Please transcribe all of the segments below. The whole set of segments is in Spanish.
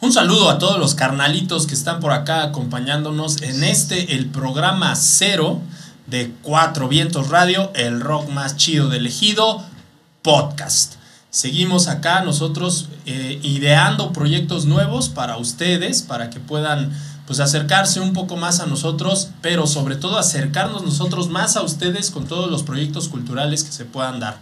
Un saludo a todos los carnalitos que están por acá acompañándonos en este, el programa cero de Cuatro Vientos Radio, el rock más chido del ejido, podcast. Seguimos acá nosotros eh, ideando proyectos nuevos para ustedes, para que puedan pues acercarse un poco más a nosotros, pero sobre todo acercarnos nosotros más a ustedes con todos los proyectos culturales que se puedan dar.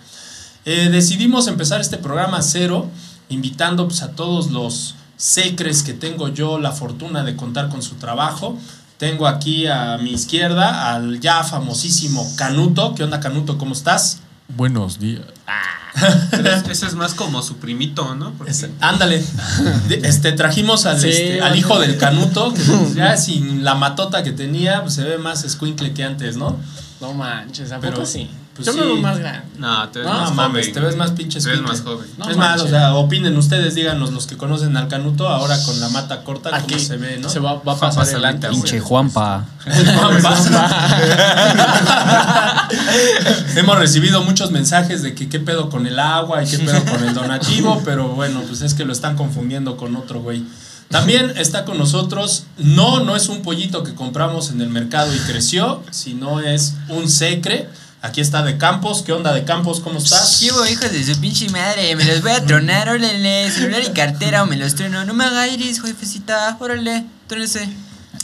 Eh, decidimos empezar este programa cero, invitando pues, a todos los secres que tengo yo la fortuna de contar con su trabajo. Tengo aquí a mi izquierda al ya famosísimo Canuto. ¿Qué onda, Canuto? ¿Cómo estás? Buenos días. ese es más como su primito, ¿no? Porque Este, ándale. Este, trajimos al, Sí, este, al hijo del Canuto, que ya sin la matota que tenía, pues se ve más escuincle que antes, ¿no? No manches, ¿a Pero, sí? Pues Yo sí. me veo más grande. No, te ves No, más No mames, joven. te ves más pinche Te ves más joven. No es más, o sea, opinen ustedes, díganos los que conocen al Canuto, ahora con la mata corta, cómo se ve, ¿no? Se va, va a Juanpa pasar adelante. Pinche Juanpa. Hemos recibido muchos mensajes de que qué pedo con el agua y qué pedo con el donativo, pero bueno, pues es que lo están confundiendo con otro güey. También está con nosotros, no, no es un pollito que compramos en el mercado y creció, sino es un secre. Aquí está de Campos. ¿Qué onda de Campos? ¿Cómo estás? ¿Qué hubo, hijos de su pinche madre? Me los voy a tronar, órale. Celular y cartera o me los trueno. No me haga iris, jefecita. Órale, trónese.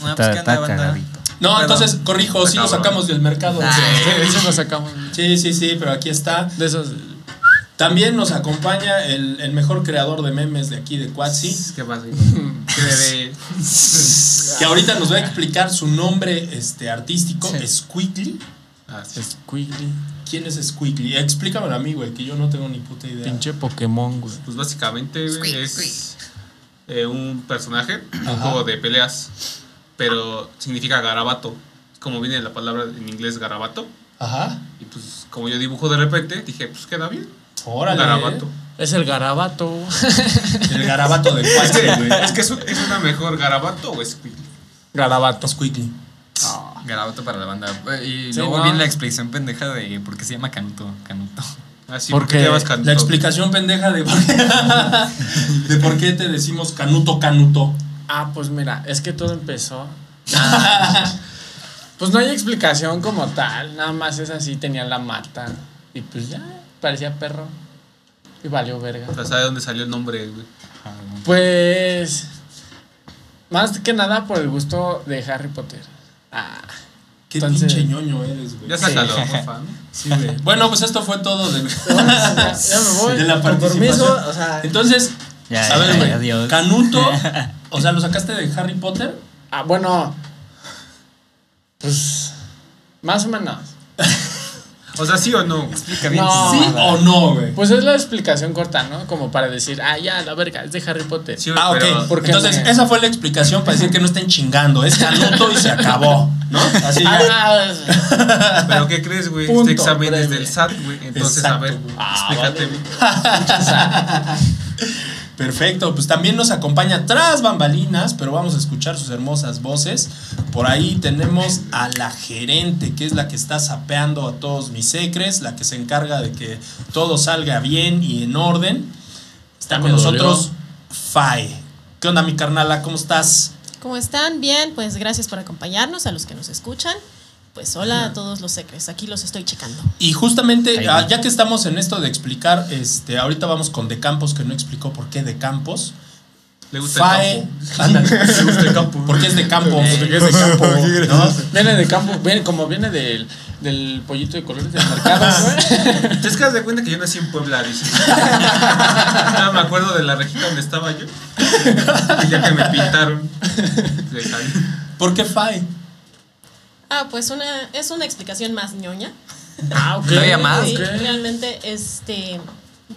Ah, pues qué banda. No, entonces, corrijo, sí lo sacamos del mercado. Ah. Sí, eso lo sacamos. Sí, sí, sí, pero aquí está. De esos. También nos acompaña el, el mejor creador de memes de aquí de Quatsi, ¿Qué pasa? Que ahorita nos va a explicar su nombre este, artístico, Sí. Squiggly. Ah, sí. Squiggly. ¿Quién es Squiggly? Explícamelo a mí, güey, que yo no tengo ni puta idea. Pinche Pokémon, güey. Pues básicamente, güey, es eh, un personaje, un juego de peleas, pero significa garabato. Como viene la palabra en inglés garabato. Ajá. Y pues, como yo dibujo de repente, dije, pues queda bien. Órale. Garabato. Es el garabato. El garabato de que, güey. es, que es, una mejor garabato o squeak. Garabato. Squiggly. Garabato para la banda. Y Sí, luego no. viene la explicación pendeja de por qué se llama Canuto. Canuto. Así, Porque porque te llamas Canuto? La explicación pendeja de por, qué, de por qué te decimos canuto, canuto. Ah, pues mira, es que todo empezó. Pues no hay explicación como tal. Nada más es así, tenía la mata. Y pues ya, parecía perro. Y valió verga. O sea, ¿sabe dónde salió el nombre, güey? Pues. Más que nada por el gusto de Harry Potter. Ah. Qué Entonces- pinche ñoño eres, güey. Ya sácalo, porfa, ¿no? Sí, güey. Bueno, pues esto fue todo de, ya, ya me voy. de la participación. permiso, o sea. Entonces, Ya, a ver, güey. adiós. Canuto, o sea, ¿lo sacaste de Harry Potter? Ah, bueno. Pues. Más o menos. O sea, ¿sí o no? Explica bien. No. ¿Sí o no, güey? Pues es la explicación corta, ¿no? Como para decir, ah, ya, la verga, es de Harry Potter. Sí, güey, Ah, ok. pero- ¿Por qué Entonces, me- esa fue la explicación para decir que no estén chingando. Es canuto y se acabó, ¿no? Así ya. Ah, Pero ¿qué crees, güey? Este examen es del SAT, güey. Entonces, Exacto, a ver, güey. Ah, explícate. vale. Perfecto, pues también nos acompaña tras bambalinas, pero vamos a escuchar sus hermosas voces. Por ahí tenemos a la gerente, que es la que está sapeando a todos mis secres, la que se encarga de que todo salga bien y en orden. Está Ya con nosotros Fae. ¿Qué onda, mi carnala? ¿Cómo estás? ¿Cómo están? Bien, pues gracias por acompañarnos a los que nos escuchan. Pues hola a todos los secres, aquí los estoy checando. Y justamente, ah, ya que estamos en esto de explicar, este, ahorita vamos con De Campos, que no explicó por qué De Campos. Le gusta Fae, el campo. ándale, le gusta el campo. Porque es de campo. Porque es de campo, ¿no? Viene de campo, viene, como viene del, del pollito de colores del mercado. ¿Te das de cuenta que yo nací en Puebla, dices? no me acuerdo de la rejita donde estaba yo. Y ya que me pintaron. ¿Por qué Fae? Ah, pues una, es una explicación más ñoña. Ah, ok. ¿Todavía más? Sí, Ok. realmente, este,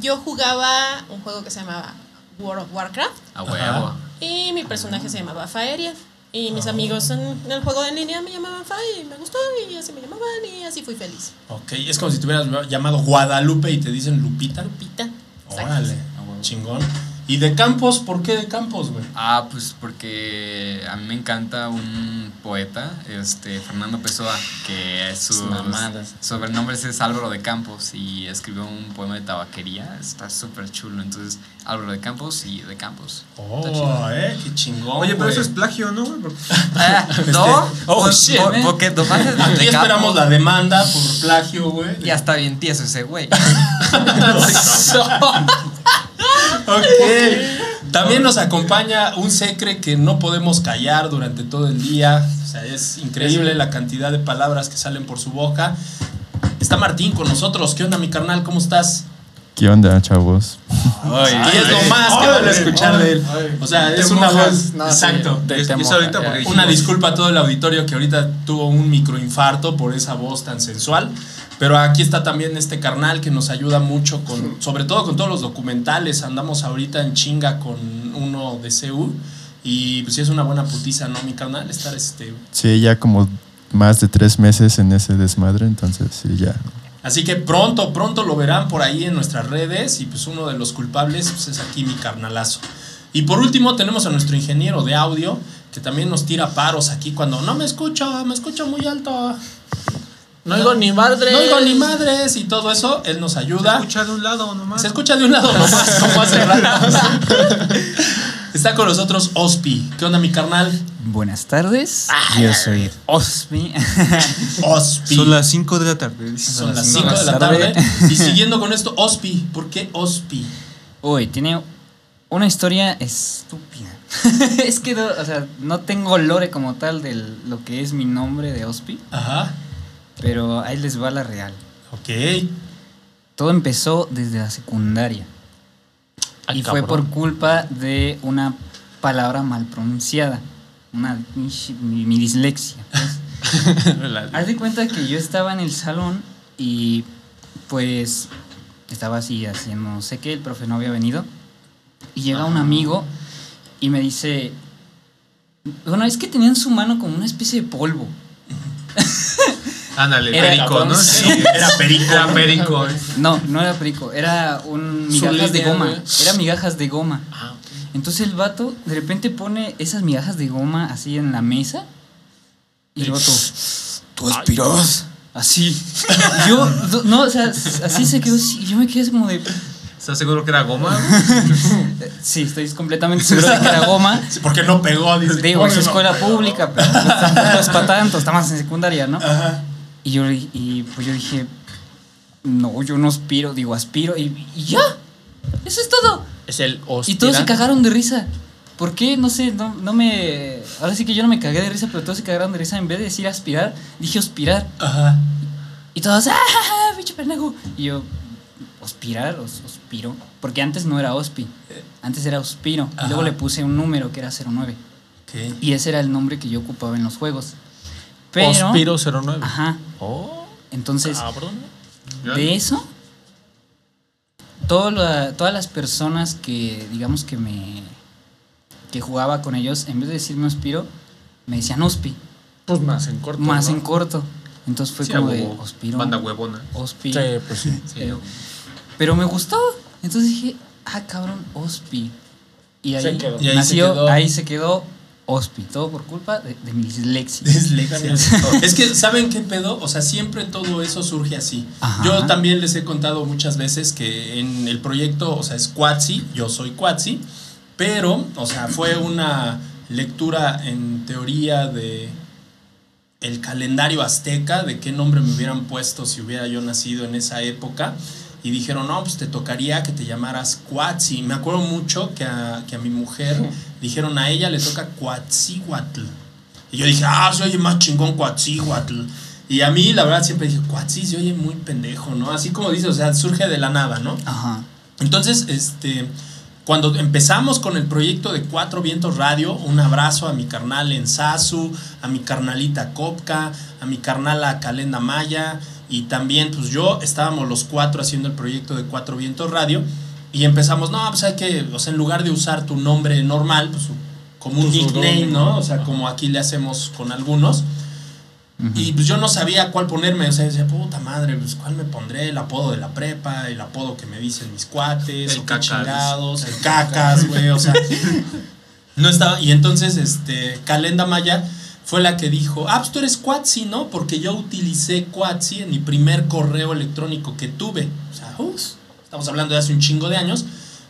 yo jugaba un juego que se llamaba World of Warcraft A huevo. y mi personaje se llamaba Faeria. Y mis amigos en el juego de línea me llamaban Fae y me gustó y así me llamaban y así fui feliz. Ok, es como si te hubieras llamado Guadalupe y te dicen Lupita. Lupita. Exacto. Órale, chingón. ¿Y de Campos? ¿Por qué de Campos, güey? Ah, pues porque a mí me encanta un poeta, este Fernando Pessoa, que sus Mamadas. sobrenombres es Álvaro de Campos y escribió un poema de tabaquería, está súper chulo, entonces Álvaro de Campos y de Campos. Oh, eh, qué chingón. Oye, pero eso es plagio, ¿no? güey? Ah, no, Oh, pues, shit, po- man. porque Aquí de esperamos la demanda por plagio, güey. Ya está bien tieso ese güey. Ok. También nos acompaña un secre que no podemos callar durante todo el día. O sea, es increíble la cantidad de palabras que salen por su boca. Está Martín con nosotros. ¿Qué onda, mi carnal? ¿Cómo estás? ¿Qué onda, chavos? y es lo más que van a escuchar de él. O sea, es una mojas. voz. No, exacto. sí, te- Es- te es ahorita porque Una disculpa a todo el auditorio que ahorita tuvo un microinfarto por esa voz tan sensual. Pero aquí está también este carnal que nos ayuda mucho con, sobre todo con todos los documentales. Andamos ahorita en chinga con uno de CU. Y pues sí es una buena putiza, ¿no, mi carnal? Estar este. Sí, ya como más de tres meses en ese desmadre, entonces sí, ya. Así que pronto, pronto lo verán por ahí en nuestras redes. Y pues uno de los culpables pues, es aquí mi carnalazo. Y por último tenemos a nuestro ingeniero de audio que también nos tira paros aquí cuando no me escucho, me escucho muy alto. No oigo ni madre. No oigo ni madres y todo eso, él nos ayuda. Escucha de un lado nomás. Se escucha de un lado nomás, como hace rato. Está con nosotros Ospi. ¿Qué onda, mi carnal? Buenas tardes, yo soy Osmi. Ospi. Son las 5 de la tarde. Son las cinco 5 de la la tarde. tarde. Y siguiendo con esto, Ospi. ¿Por qué Ospi? Uy, tiene una historia estúpida. es que, no, o sea, no tengo lore como tal de lo que es mi nombre de Ospi, Ajá. Pero ahí les va la real. Ok. Todo empezó desde la secundaria Ay, y fue por culpa de una palabra mal pronunciada, una mi, mi dislexia. pues. Haz de cuenta que yo estaba en el salón y pues estaba así haciendo no sé qué, el profe no había venido. Y llega un amigo y me dice, bueno, es que tenía en su mano como una especie de polvo. Ándale, Era- perico, ¿no? Sí, era perico. Era perico. No, no era perico, era un migajas de goma. Era migajas de goma. Ah, Entonces el vato de repente pone esas migajas de goma así en la mesa y el vato, tú aspiras. Así. Yo, no, o sea, así se quedó. Yo me quedé así como de. ¿Estás seguro que era goma? Sí, estoy completamente seguro de que era goma. Sí, porque no pegó, dice. Digo, es escuela pública, pero tampoco es para tanto, está más en secundaria, ¿no? Ajá. Y yo y pues yo dije, no, yo no aspiro, digo, aspiro y, y ya. Eso es todo. es el Y todos se cagaron de risa. ¿Por qué? No sé, no, no me. Ahora sí que yo no me cagué de risa, pero todos se cagaron de risa. En vez de decir aspirar, dije aspirar. Ajá. Y todos, ¡ah, bicho pendejo! Y yo, ¿ospirar? Os, ¿Ospiro? Porque antes no era ospi, antes era ospiro. Ajá. Y luego le puse un número que era 09. Ok. Y ese era el nombre que yo ocupaba en los juegos. Pero. Hospiro 09. Ajá. Oh, Entonces, cabrón. de eso, todo la- todas las personas que, digamos que me. que jugaba con ellos, en vez de decirme Ospiro, me decían Ospi, Pues más en corto. más ¿no? en corto. Entonces fue Sí, como de. Ospiro. Banda huevona. Ospi. Sí, pues sí. Sí, Eh, pero me gustó. Entonces dije, ah, cabrón, Ospi. Y ahí, Se quedó. Y ahí nació, se quedó. ahí se quedó Ospi. Todo por culpa de, de mi dislexia. Dislexia. es que, ¿saben qué pedo? O sea, siempre todo eso surge así. Ajá. Yo también les he contado muchas veces que en el proyecto, o sea, es Quatsi, yo soy Quatsi, pero, o sea, fue una lectura en teoría de el calendario azteca, de qué nombre me hubieran puesto si hubiera yo nacido en esa época. Y dijeron, no, pues te tocaría que te llamaras Quatsi. Me acuerdo mucho que a, que a mi mujer dijeron, a ella le toca Quatzihuatl. Y yo dije, ah, se oye más chingón Quatzihuatl. Y a mí, la verdad, siempre dije, Quatzi se oye muy pendejo, ¿no? Así como dice, o sea, surge de la nada, ¿no? Ajá. Entonces, este, cuando empezamos con el proyecto de Cuatro Vientos Radio, un abrazo a mi carnal Ensasu, a mi carnalita Kopka, a mi carnala Calenda Maya, y también, pues yo, estábamos los cuatro haciendo el proyecto de Cuatro Vientos Radio, y empezamos, no, pues hay que, o sea, en lugar de usar tu nombre normal, pues como un nickname. ¿no? O sea, como aquí le hacemos con algunos. Y pues yo no sabía cuál ponerme, o sea, decía, puta madre, pues cuál me pondré, el apodo de la prepa, el apodo que me dicen mis cuates, El cacas. chingados, el cacas, güey, o sea, no estaba, y entonces, este, Calenda Maya fue la que dijo, ah, pues tú eres Quatsi, ¿no? Porque yo utilicé Quatsi en mi primer correo electrónico que tuve, o sea, uf, estamos hablando de hace un chingo de años,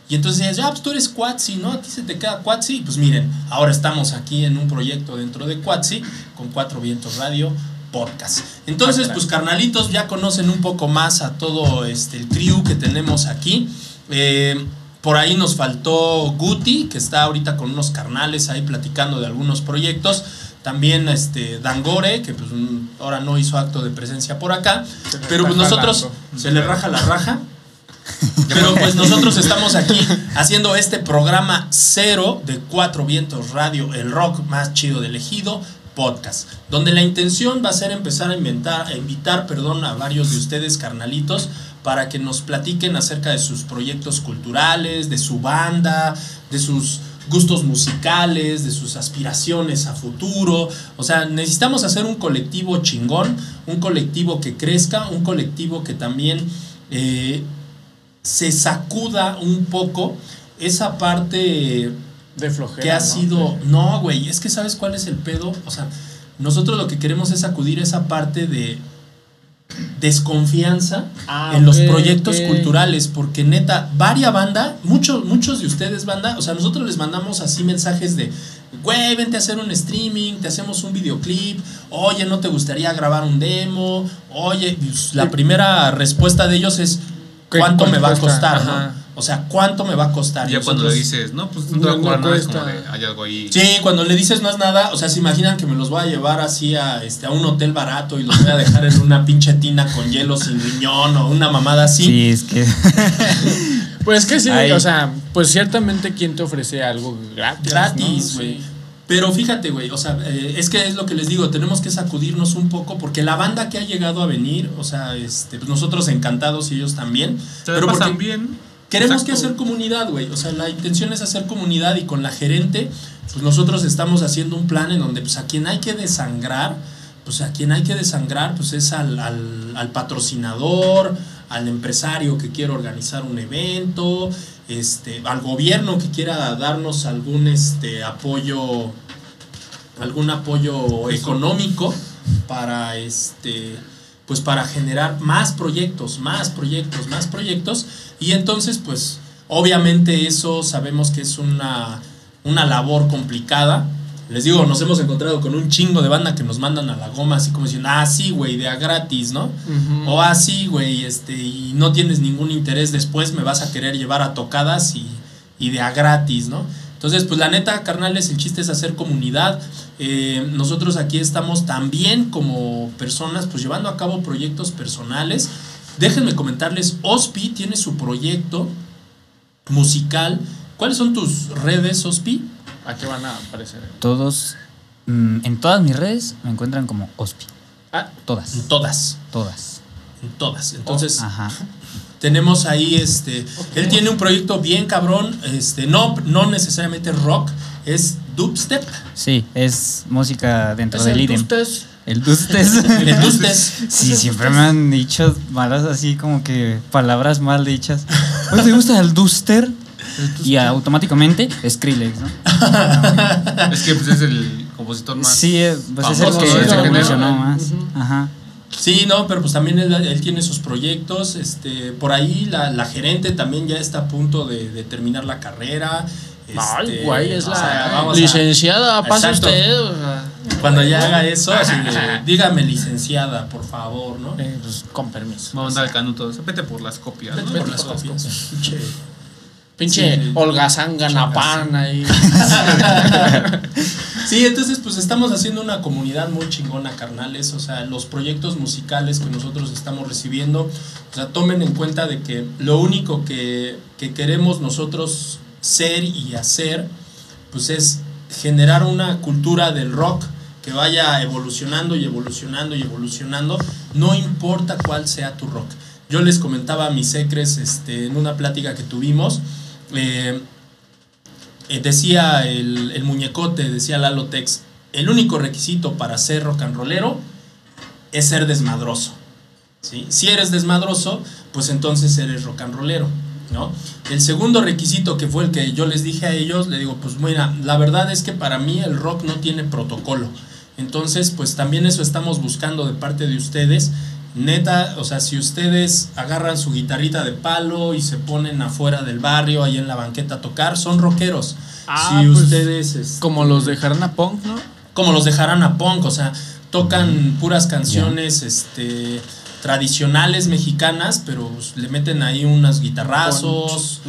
y entonces ella dice, ah, pues tú eres Quatsi, ¿no? A ti se te queda Quatsi. Pues miren, ahora estamos aquí en un proyecto dentro de Quatsi con Cuatro Vientos Radio Podcast. Entonces, pues carnalitos, ya conocen un poco más a todo este, el crew que tenemos aquí. Eh, por ahí nos faltó Guti, que está ahorita con unos carnales ahí platicando de algunos proyectos. También este Dangore, que pues mm, ahora no hizo acto de presencia por acá. Pero pues nosotros se le raja la raja. Pero pues nosotros estamos aquí haciendo este programa cero de Cuatro Vientos Radio, el rock más chido del ejido, podcast, donde la intención va a ser empezar a inventar, a invitar, perdón, a varios de ustedes carnalitos para que nos platiquen acerca de sus proyectos culturales, de su banda, de sus gustos musicales, de sus aspiraciones a futuro. O sea, necesitamos hacer un colectivo chingón, un colectivo que crezca, un colectivo que también eh, se sacuda un poco esa parte De flojera. que ha ¿no? sido... No, güey, es que sabes cuál es el pedo. O sea, nosotros lo que queremos es sacudir esa parte de desconfianza Ah, en los proyectos culturales, porque neta, varia banda, muchos, muchos de ustedes banda, o sea, nosotros les mandamos así mensajes de, güey, vente a hacer un streaming, te hacemos un videoclip, oye, ¿no te gustaría grabar un demo? Oye, pues, la primera respuesta de ellos es, ¿Qué- ¿cuánto me va a costar? ¿no? O sea, ¿cuánto me va a costar? Ya cuando le dices, no, pues no No, te va a cobrar no nada, es como cuesta. de, hay algo ahí. Sí, cuando le dices no es nada, o sea, se imaginan que me los voy a llevar así a, este, a un hotel barato y los voy a dejar en una pinche tina con hielo sin riñón o una mamada así. Sí, es que. Pues que sí, Ay. o sea, pues ciertamente quien te ofrece algo gratis. Gratis, güey. Sí. Pero fíjate, güey, o sea, eh, es que es lo que les digo, tenemos que sacudirnos un poco porque la banda que ha llegado a venir, o sea, este, pues nosotros encantados y ellos también, Se pero pasan porque bien. Queremos que hacer comunidad, güey, o sea, la intención es hacer comunidad y con la gerente, pues nosotros estamos haciendo un plan en donde, pues a quien hay que desangrar, pues a quien hay que desangrar, pues es al, al, al patrocinador, al empresario que quiere organizar un evento, este, al gobierno que quiera darnos algún este apoyo, algún apoyo económico para este pues para generar más proyectos, más proyectos, más proyectos y entonces pues obviamente eso sabemos que es una, una labor complicada. Les digo, nos hemos encontrado con un chingo de banda que nos mandan a la goma así como diciendo, ah, sí, güey, de a gratis, ¿no? O así, güey, este, y no tienes ningún interés después, me vas a querer llevar a tocadas y, y de a gratis, ¿no? Entonces, pues la neta, carnales, el chiste es hacer comunidad. Eh, nosotros aquí estamos también como personas, pues llevando a cabo proyectos personales. Déjenme comentarles, Ospi tiene su proyecto musical. ¿Cuáles son tus redes, Ospi? ¿A qué van a aparecer? Todos. mm, en todas mis redes me encuentran como Ospi. Ah, Todas. En todas, Todas. en todas. Entonces, Ajá. Tenemos ahí, este, él tiene un proyecto bien cabrón, este, no, no necesariamente rock, es dubstep, Sí, es música dentro ¿es del el IDEM. El Dustes. el dubstep. Sí, siempre me han dicho malas así como que palabras mal dichas. Oye, ¿te gusta el Duster? Y automáticamente Skrillex, ¿no? Es que pues, es el compositor más. Sí, eh, pues es el famoso que de ese género. evolucionó más. Ajá. Sí, no, pero pues también él, él tiene sus proyectos, este, por ahí la, la gerente también ya está a punto de, de terminar la carrera. Ay, este, güey, es o la sea, vamos a- licenciada, pasa Exacto. usted. o sea, Cuando ya haga eso, así de, dígame licenciada, por favor, ¿no? eh, pues, con permiso. Vamos a mandar al canuto. Vete por las copias. ¿no? Vete por las copias. Pinche- Pinche Sí, holgazán pan ahí. Sí, entonces pues estamos haciendo una comunidad muy chingona, carnales. O sea, los proyectos musicales que nosotros estamos recibiendo, o sea, tomen en cuenta de que lo único que, que queremos nosotros ser y hacer, pues es generar una cultura del rock que vaya evolucionando y evolucionando y evolucionando, no importa cuál sea tu rock. Yo les comentaba a mis secres este, en una plática que tuvimos, eh, eh, decía el, el muñecote, decía Lalo Tex, el único requisito para ser rock and rollero es ser desmadroso. Si eres desmadroso, pues entonces eres rock and rollero. ¿No? El segundo requisito que fue el que yo les dije a ellos, le digo, pues mira, la verdad es que para mí el rock no tiene protocolo. Entonces, pues también eso estamos buscando de parte de ustedes. Neta, o sea, si ustedes agarran su guitarrita de palo y se ponen afuera del barrio, ahí en la banqueta a tocar, son rockeros. Ah, si pues, ustedes... este, Como los de Jarana Punk, ¿no? como los dejarán a punk, o sea, tocan puras canciones este tradicionales mexicanas, pero pues, le meten ahí unas guitarrazos,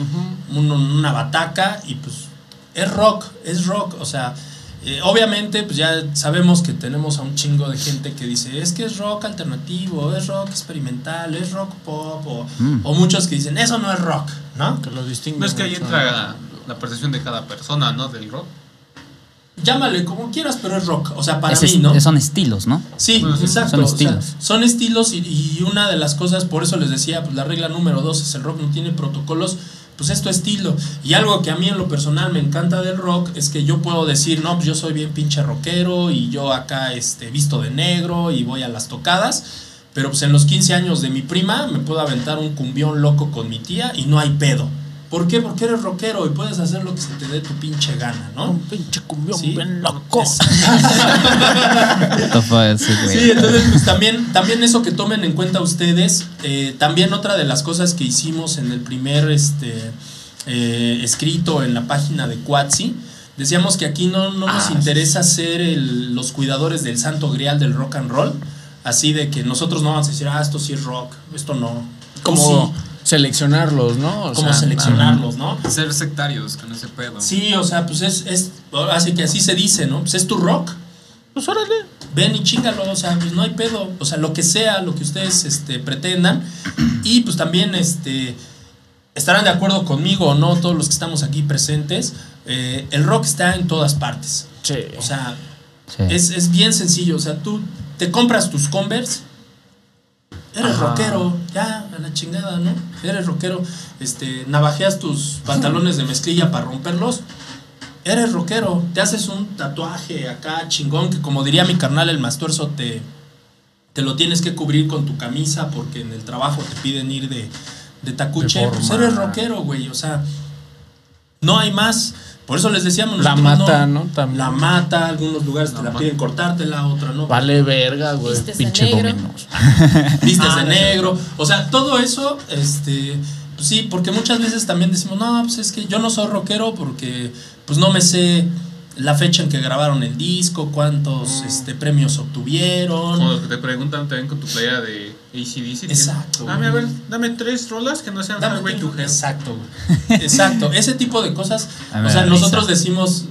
una bataca y pues es rock, es rock, o sea, eh, obviamente pues ya sabemos que tenemos a un chingo de gente que dice, es que es rock alternativo, es rock experimental, es rock pop, o, Mm. o muchos que dicen, eso no es rock, ¿no? Que lo distinguen. No es que ahí entra la percepción de cada persona, ¿no? Del rock. Llámale como quieras, pero es rock, o sea, para mí, ¿no? Son estilos, ¿no? Sí, exacto. son o sea, estilos. son estilos y, y una de las cosas, por eso les decía, pues la regla número dos es el rock no tiene protocolos, pues es tu estilo. Y algo que a mí en lo personal me encanta del rock es que yo puedo decir, no, pues yo soy bien pinche rockero y yo acá este, visto de negro y voy a las tocadas. Pero pues en los 15 años de mi prima me puedo aventar un cumbión loco con mi tía y no hay pedo. ¿Por qué? Porque eres rockero y puedes hacer lo que se te dé tu pinche gana, ¿no? Un pinche cumbión Sí. bien loco. Sí, entonces pues también, también eso que tomen en cuenta ustedes, eh, también otra de las cosas que hicimos en el primer este, eh, escrito en la página de Quatsi, decíamos que aquí no, no nos Ah, interesa ser el- los cuidadores del santo grial del rock and roll, así de que nosotros no vamos a decir, ah, esto sí es rock, esto no. Como Como, seleccionarlos, ¿no? O como sea, seleccionarlos, ¿no? Ser sectarios con ese pedo. Sí, o sea, pues es, es, así que así se dice, ¿no? Pues es tu rock, Pues órale. ven y chingalo, o sea, pues no hay pedo, o sea, lo que sea, lo que ustedes este, pretendan. Y pues también este, estarán de acuerdo conmigo o no, todos los que estamos aquí presentes, eh, el rock está en todas partes. Sí. O sea, Sí. es, es bien sencillo, o sea, tú te compras tus Converse, eres Ajá. rockero, ya, a la chingada, ¿no? Eres rockero, este, navajeas tus pantalones de mezclilla para romperlos, eres rockero, te haces un tatuaje acá chingón que como diría mi carnal el mastuerzo te, te lo tienes que cubrir con tu camisa porque en el trabajo te piden ir de, de tacuche, De pues eres rockero, güey, o sea, no hay más. Por eso les decíamos La mata, ¿no? También. La mata, algunos lugares te La mata. piden cortártela, otra no. Vale verga, güey. Vistes de Pinche negro. dominos. vistes Ah, de no. negro. O sea, todo eso, este, pues sí, porque muchas veces también decimos, no, pues es que yo no soy rockero porque pues no me sé la fecha en que grabaron el disco, cuántos este, premios obtuvieron. Como que te preguntan también con tu playera de ACDC. Exacto. Dame, a ver, dame tres rolas que no sean Dame Highway tiempo. to Hell. Exacto, güey. Exacto. Ese tipo de cosas. O sea, nosotros decimos,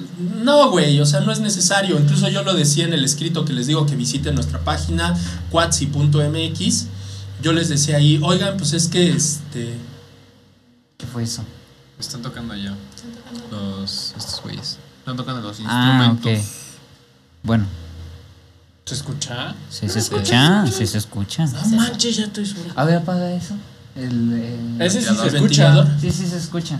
no, güey, o sea, no es necesario. Incluso yo lo decía en el escrito que les digo que visiten nuestra página, quatsi.mx. Yo les decía ahí, oigan, pues es que este. ¿Qué fue eso? Están tocando allá. Los, estos güeyes. Están tocando los Ah, instrumentos. ok. Bueno, ¿Se escucha? sí se escucha, sí se escucha. No manches, ya estoy solo. A ver, apaga eso. El, el- Ese sí el se escucha. ventilador. Sí, sí se escucha.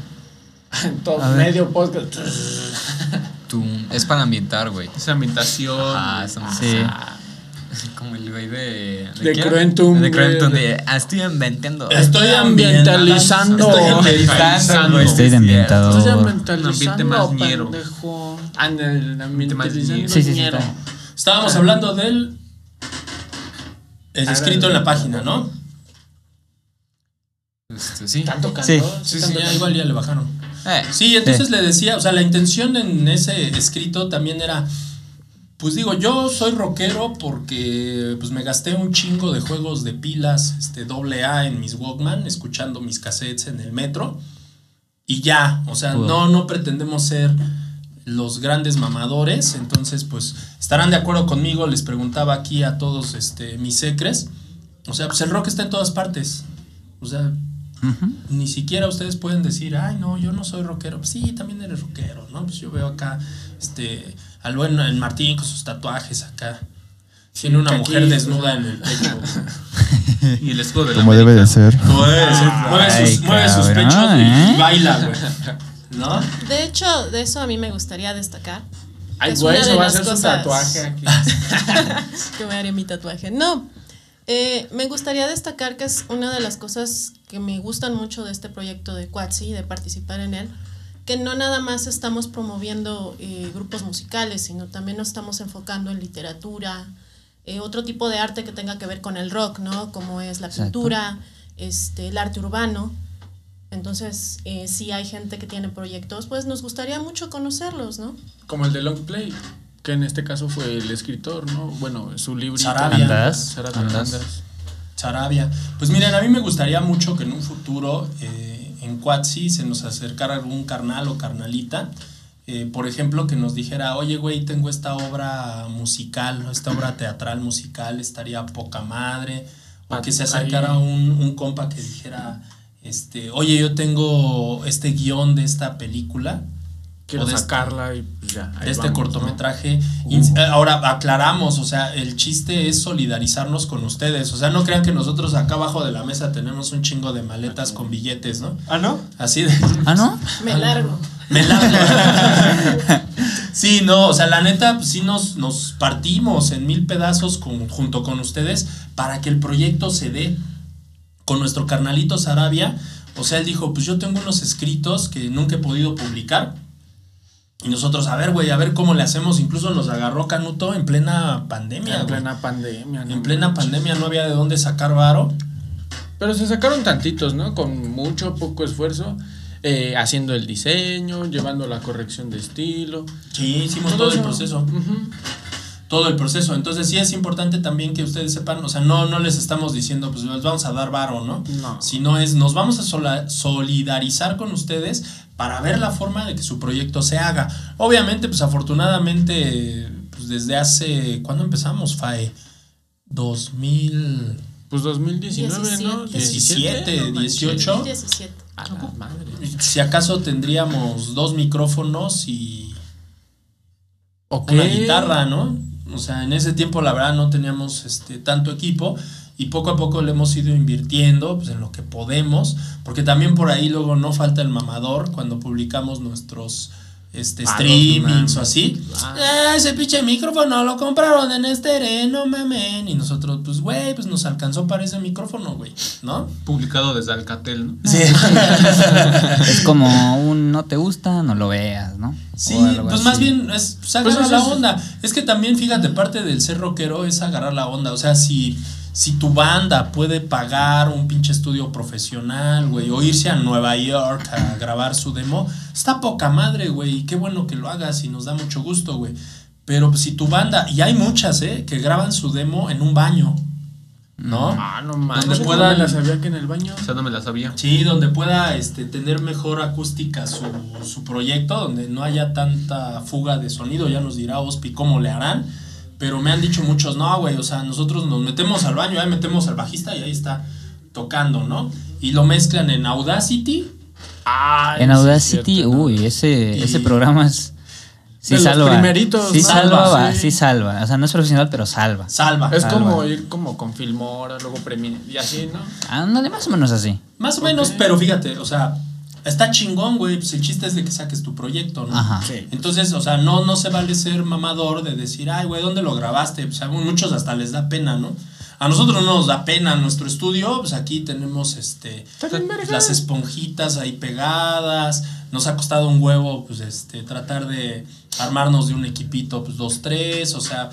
Todo medio podcast. Tú, es para ambientar, güey. Esa ambientación. Ah, esa Sí. Como el güey de. De qué? Cruentum, De Cruentum, de. Ah, estoy inventando. Estoy ambientalizando. Estoy ambientalizando. Estoy de Sí, ambientador. Estoy Un ambiente ambientalizando, más ñero. pendejo. Ah, en el más ambientalizando ñero. Sí, sí, sí, Estábamos hablando del. El escrito en la página, ¿no? Este, sí. ¿Están tocando? Sí. Sí, ¿Están sí, ya igual ya le bajaron. Eh, Sí, entonces le decía, o sea, la intención en ese escrito también era, pues digo, yo soy rockero porque pues me gasté un chingo de juegos de pilas, este doble A en mis Walkman, escuchando mis cassettes en el metro y ya, o sea, Wow. no no pretendemos ser los grandes mamadores, entonces pues estarán de acuerdo conmigo, les preguntaba aquí a todos este mis secres, o sea, pues el rock está en todas partes. O sea, ni siquiera ustedes pueden decir, ay, no, yo no soy rockero. Pues sí, también eres rockero, ¿no? Pues yo veo acá, este, al buen el Martín con sus tatuajes acá. Tiene una mujer aquí- desnuda en el pecho. Y el escudo de la Como debe de América. ser. mueve sus, mueve sus pechos y, ¿eh? y baila, güey. ¿No? De hecho, de eso a mí me gustaría destacar. Ay, Es güey, una de va a hacer su tatuaje aquí. que me haré mi tatuaje. No, Eh, me gustaría destacar que es una de las cosas que me gustan mucho de este proyecto de Quatsi, de participar en él, que no nada más estamos promoviendo eh, grupos musicales, sino también nos estamos enfocando en literatura, eh, otro tipo de arte que tenga que ver con el rock, ¿no? Como es la Exacto. pintura, este, el arte urbano. Entonces, eh, si hay gente que tiene proyectos, pues nos gustaría mucho conocerlos, ¿no? Como el de Long Play, que en este caso fue el escritor, ¿no? Bueno, su libro. Sarabia. Andas, Sarabia. andas. Andas. Sarabia. Pues miren, a mí me gustaría mucho que en un futuro eh, en Quatsi se nos acercara algún carnal o carnalita. eh, por ejemplo, que nos dijera, oye, güey, tengo esta obra musical, ¿no? esta obra teatral musical, estaría poca madre. O que se acercara un, un compa que dijera, este, oye, yo tengo este guion de esta película. Quiero o de este- sacarla y pues ya. de este cortometraje. Ins- eh, Ahora aclaramos, o sea, el chiste es solidarizarnos con ustedes. O sea, no crean que nosotros acá abajo de la mesa tenemos un chingo de maletas con billetes, ¿no? Ah, ¿no? Así de. Ah, ¿no? Me largo. Me la- sí, no, o sea, la neta, pues sí nos, nos partimos en mil pedazos con- junto con ustedes para que el proyecto se dé con nuestro carnalito Sarabia. O sea, él dijo, pues yo tengo unos escritos que nunca he podido publicar. Y nosotros, a ver, güey, a ver cómo le hacemos. Incluso nos agarró Canuto en plena pandemia. En plena pandemia. ¿no? En plena pandemia no había de dónde sacar varo. Pero se sacaron tantitos, ¿no? Con mucho, poco esfuerzo. eh, haciendo el diseño, llevando la corrección de estilo. Sí, hicimos todo el eso. proceso. Todo el proceso. Entonces sí es importante también que ustedes sepan, o sea, no, no les estamos diciendo, pues les vamos a dar varo, ¿no? No. Sino es, nos vamos a sola- solidarizar con ustedes para ver la forma de que su proyecto se haga. Obviamente, pues afortunadamente, pues desde hace, ¿cuándo empezamos, FAE? 2017, Pues 2019, ¿no? 17, no manches. 18. 17. A la madre. si acaso tendríamos dos micrófonos y Ok. una guitarra, ¿no? O sea, en ese tiempo la verdad no teníamos este tanto equipo y poco a poco le hemos ido invirtiendo pues, en lo que podemos, porque también por ahí luego no falta el mamador cuando publicamos nuestros este, Ah, streamings no o así. Ah. "Ah, ese pinche micrófono lo compraron en este no mamen. Y nosotros, pues, güey, pues nos alcanzó para ese micrófono, güey, ¿no? Publicado desde Alcatel, ¿no? Sí. Es como un no te gusta, no lo veas, ¿no? Sí, pues así. más bien es pues, Pues la onda. Es que también, fíjate, parte del ser rockero es agarrar la onda. O sea, si, si tu banda puede pagar un pinche estudio profesional, güey, o irse a Nueva York a grabar su demo, está poca madre, güey. Y qué bueno que lo hagas y nos da mucho gusto, güey. Pero si tu banda, y hay muchas, ¿eh? Que graban su demo en un baño, ¿no? Ah, no mames. Donde ¿Cómo puedan- me la sabía que en el baño. O sea, no me la sabía. Sí, donde pueda este, tener mejor acústica su, su proyecto, donde no haya tanta fuga de sonido, ya nos dirá Ospi cómo le harán. Pero me han dicho muchos, no, güey, o sea, nosotros nos metemos al baño, ahí metemos al bajista y ahí está tocando, ¿no? Y lo mezclan en Audacity. Ah, En Audacity, cierto, ¿no? uy, ese, Y- ese programa es. Sí De los salva. primeritos, sí ¿no? salva, Salva, va, sí. sí salva. O sea, no es profesional, pero salva. Salva. Es Salva. como ir como con Filmora, luego Premiere y así, ¿no? Ándale, más o menos así. Más o menos, pero fíjate, o sea, está chingón, güey. Pues el chiste es de que saques tu proyecto, ¿no? Ajá. Sí. Entonces, o sea, no, no se vale ser mamador de decir, ay, güey, ¿dónde lo grabaste? Pues a muchos hasta les da pena, ¿no? A nosotros no nos da pena nuestro estudio, pues aquí tenemos este las esponjitas ahí pegadas. Nos ha costado un huevo, pues, este, tratar de armarnos de un equipito, pues, dos, tres, o sea,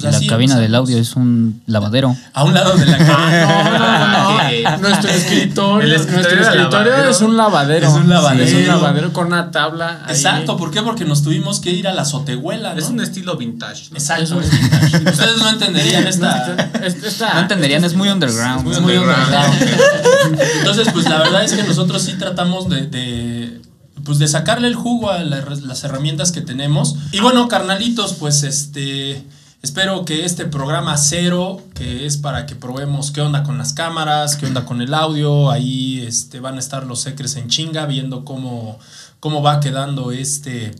pues la así. cabina del audio es un lavadero. A un lado de la no. Nuestro escritorio, El nuestro escritorio era escritorio lavadero. es un lavadero. Es un lavadero. Es un lavadero con una tabla. ahí. Exacto, ¿por qué? Porque nos tuvimos que ir a la azotehuela, ¿no? Es un estilo vintage. ¿no? Exacto. Ustedes no entenderían esta... Es- esta- No entenderían, es muy underground. muy Es muy underground. underground. Entonces, pues la verdad es que nosotros sí tratamos de, de, pues de sacarle el jugo a la- las herramientas que tenemos. Y bueno, carnalitos, pues este espero que este programa cero, que es para que probemos qué onda con las cámaras, qué onda con el audio, ahí este, van a estar los secres en chinga viendo cómo, cómo va quedando este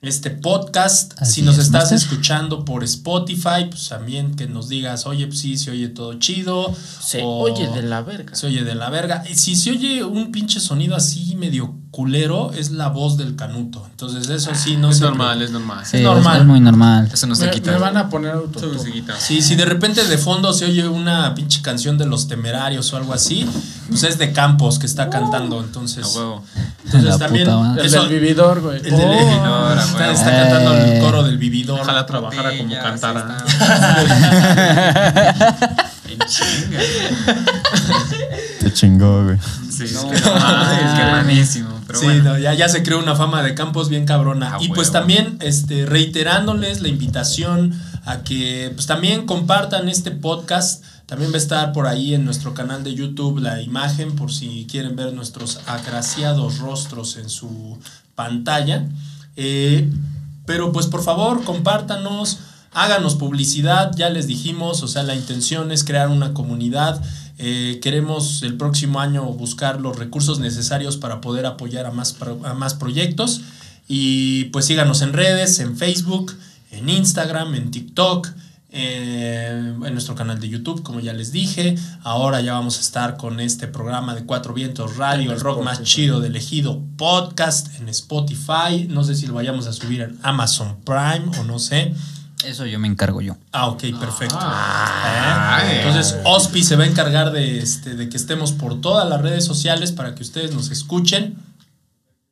este podcast. Así si nos es, estás Master. escuchando por Spotify, pues también que nos digas, oye, pues sí, se oye todo chido. Se o- oye de la verga. Se oye de la verga. Y si se oye un pinche sonido así medio culero es la voz del Canuto. Entonces eso sí no es normal, es normal. Sí, normal. Es muy normal. Eso no se Me, quita. me van a poner autotune. quita. Sí, si de repente de fondo se oye una pinche canción de los temerarios o algo así, pues es de Campos que está cantando. Entonces, A huevo. Entonces La también. puta. El del vividor, güey. el del Oh. vividor, está, está cantando el Eh. coro del vividor. Ojalá trabajara como Ya, cantara. En chinga. Te chingó, güey. Sí, es No, que ah. buenísimo. Pero sí, bueno. no, ya, ya se creó una fama de Campos bien cabrona. A y pues huevo. también este, reiterándoles la invitación a que pues también compartan este podcast. También va a estar por ahí en nuestro canal de YouTube la imagen por si quieren ver nuestros agraciados rostros en su pantalla. Eh, pero pues por favor, compártanos, háganos publicidad, ya les dijimos, o sea, la intención es crear una comunidad. Eh, queremos el próximo año buscar los recursos necesarios para poder apoyar a más, a más proyectos. Y pues síganos en redes, en Facebook, en Instagram, en TikTok, eh, en nuestro canal de YouTube, como ya les dije. Ahora ya vamos a estar con este programa de Cuatro Vientos Radio, el rock más chido del ejido podcast en Spotify. No sé si lo vayamos a subir en Amazon Prime o no sé. Eso yo me encargo yo. Ah, ok, perfecto. Ah. ¿Eh? Entonces, Ospi se va a encargar de, este, de que estemos por todas las redes sociales para que ustedes nos escuchen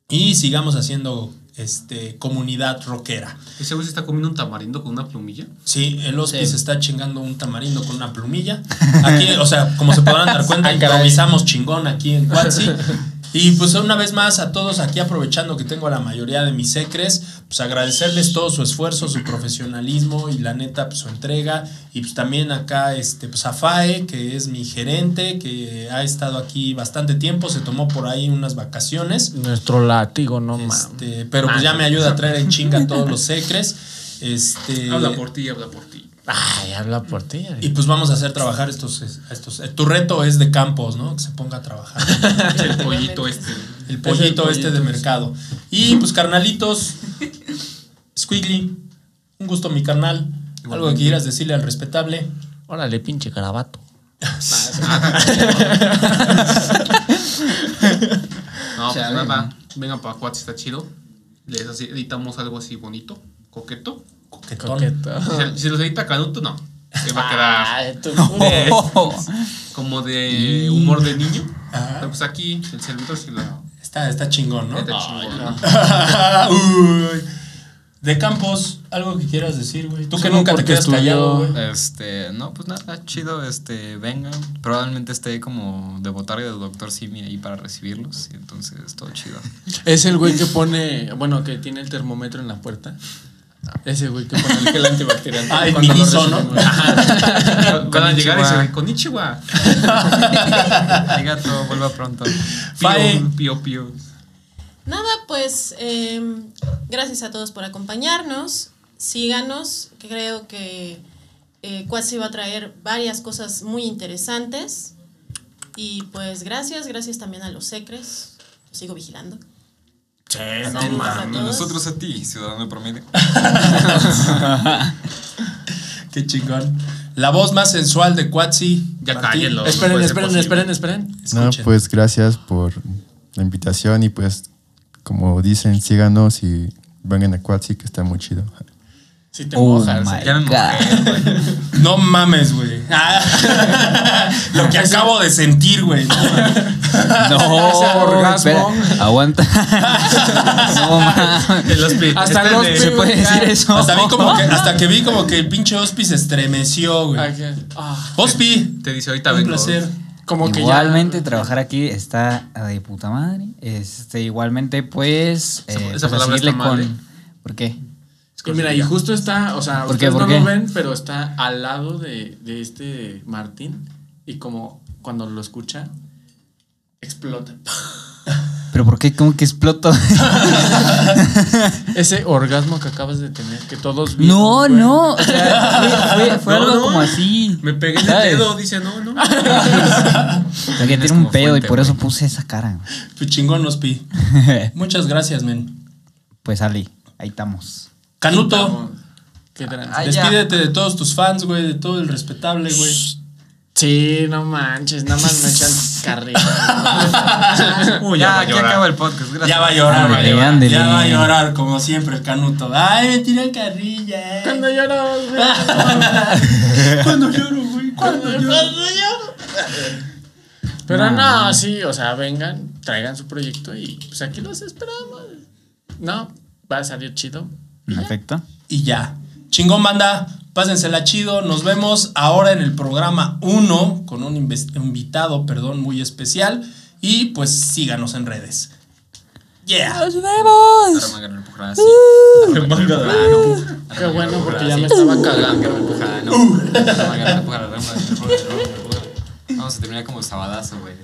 y sigamos haciendo este, comunidad rockera. Ese güey se está comiendo un tamarindo con una plumilla. Sí, el Ospi Sí. se está chingando un tamarindo con una plumilla. Aquí, o sea, como se podrán dar cuenta, Ah, improvisamos chingón aquí en Cuatsi. Y pues una vez más a todos aquí aprovechando que tengo a la mayoría de mis secres, pues agradecerles todo su esfuerzo, su profesionalismo y la neta pues su entrega y pues también acá este pues a Fae, que es mi gerente, que ha estado aquí bastante tiempo, se tomó por ahí unas vacaciones. Nuestro látigo, no mames. Este, pero pues ya me ayuda a traer en chinga todos los secres. Este Habla por ti, habla por ti. Ay, habla por ti. y pues vamos a hacer trabajar estos, estos. eh, Tu reto es de campos, ¿no? Que se ponga a trabajar. Es el pollito este. El pollito pollito, este de mercado. Y pues carnalitos, Squiggly, un gusto mi carnal. Algo que quieras decirle al respetable. Órale, pinche carabato. No, pues Chale, nada. Vengan para Cuatsi, está chido. Les así, editamos algo así bonito, coqueto. Coquetón. Coqueto. Si, los edita Canuto, no. Se va a quedar Ay, tú- como de humor de niño. Ajá. Pero pues aquí el servidor sí lo. Está, está chingón, ¿no? Está chingón. Uy. De Campos, algo que quieras decir, güey. Tú que nunca te quedas estudió- callado, güey. Este, no, pues nada, chido, este, vengan. Probablemente esté como de botarga del doctor Simi ahí para recibirlos. Y entonces, todo chido. Es el güey que pone, bueno, que tiene el termómetro en la puerta. Ese güey que pone el gel antibacterial. Ah, Cuando Miniso, ¿no? güey. Van a llegar y se Konnichiwa. ve con Ichiwa. Arigato, vuelva pronto. Fae. Pío, pío. Nada, pues eh, gracias a todos por acompañarnos. Síganos, que creo que eh, va a traer varias cosas muy interesantes. Y pues gracias, gracias también a los secres. Los sigo vigilando. A Y todos. nosotros a ti, ciudadano promedio. Qué chingón. La voz más sensual de Quatsi. Ya cállenlo. Esperen, esperen, esperen, esperen. No, pues gracias por la invitación y pues, como dicen, síganos y vengan a Quatsi, que está muy chido. Si te Oh mojas. my Ya me mojé, güey. No mames, güey. Lo que acabo de sentir, güey. No mames. No, orgasmo. espera, aguanta. no mames. Hospi- Hasta este ¿Se puede decir eso? Hasta, vi como que, hasta que vi como que el pinche Ospi se estremeció, güey. Que- ah, Ospi, Te dice ahorita un vengo. placer. como que Igualmente ya. trabajar aquí está de puta madre. Este, igualmente, pues, Esa- eh, esa pues, palabra está mal, con. ¿eh? ¿Por qué? Y mira, y justo está, o sea, ¿Por qué? ustedes ¿Por no qué? lo ven, pero está al lado de, de este Martín. Y como cuando lo escucha, explota. ¿Pero por qué? ¿Cómo que exploto? Ese orgasmo que acabas de tener, que todos vimos, no, güey. no. O sea, fue, fue, fue No, algo no. como así. Me pegué en el ¿Sabes? dedo, dice no, no. Que tiene un pedo fuente, y por eso puse esa cara. Tu chingón, Ospi. Muchas gracias, men. pues Ali, ahí estamos. Canuto, Qué ya. despídete de todos tus fans, güey, de todo el respetable, güey. Sí, no manches, nada más me echan carrilla. Uy, ya, va a aquí llorar. acaba el podcast. Gracias. Ya va a llorar, Ándele, va a llorar. ándele. Ya va a llorar, como siempre, el canuto. Ay, me tiran carrilla. eh. Cuando lloro, güey. Cuando lloro, güey. Cuando lloro. Pero no, sí, o sea, vengan, traigan su proyecto y pues aquí los esperamos. No, va a salir chido. Perfecto. Y ya. Chingón, banda. Pásensela chido. Nos vemos ahora en el programa 1 con un invitado, perdón, muy especial. Y pues síganos en redes. Yeah. Armanga, no empujará así. Armanga, no. Qué bueno, porque ya me estaba cagando. Vamos a terminar como sabadazo, güey.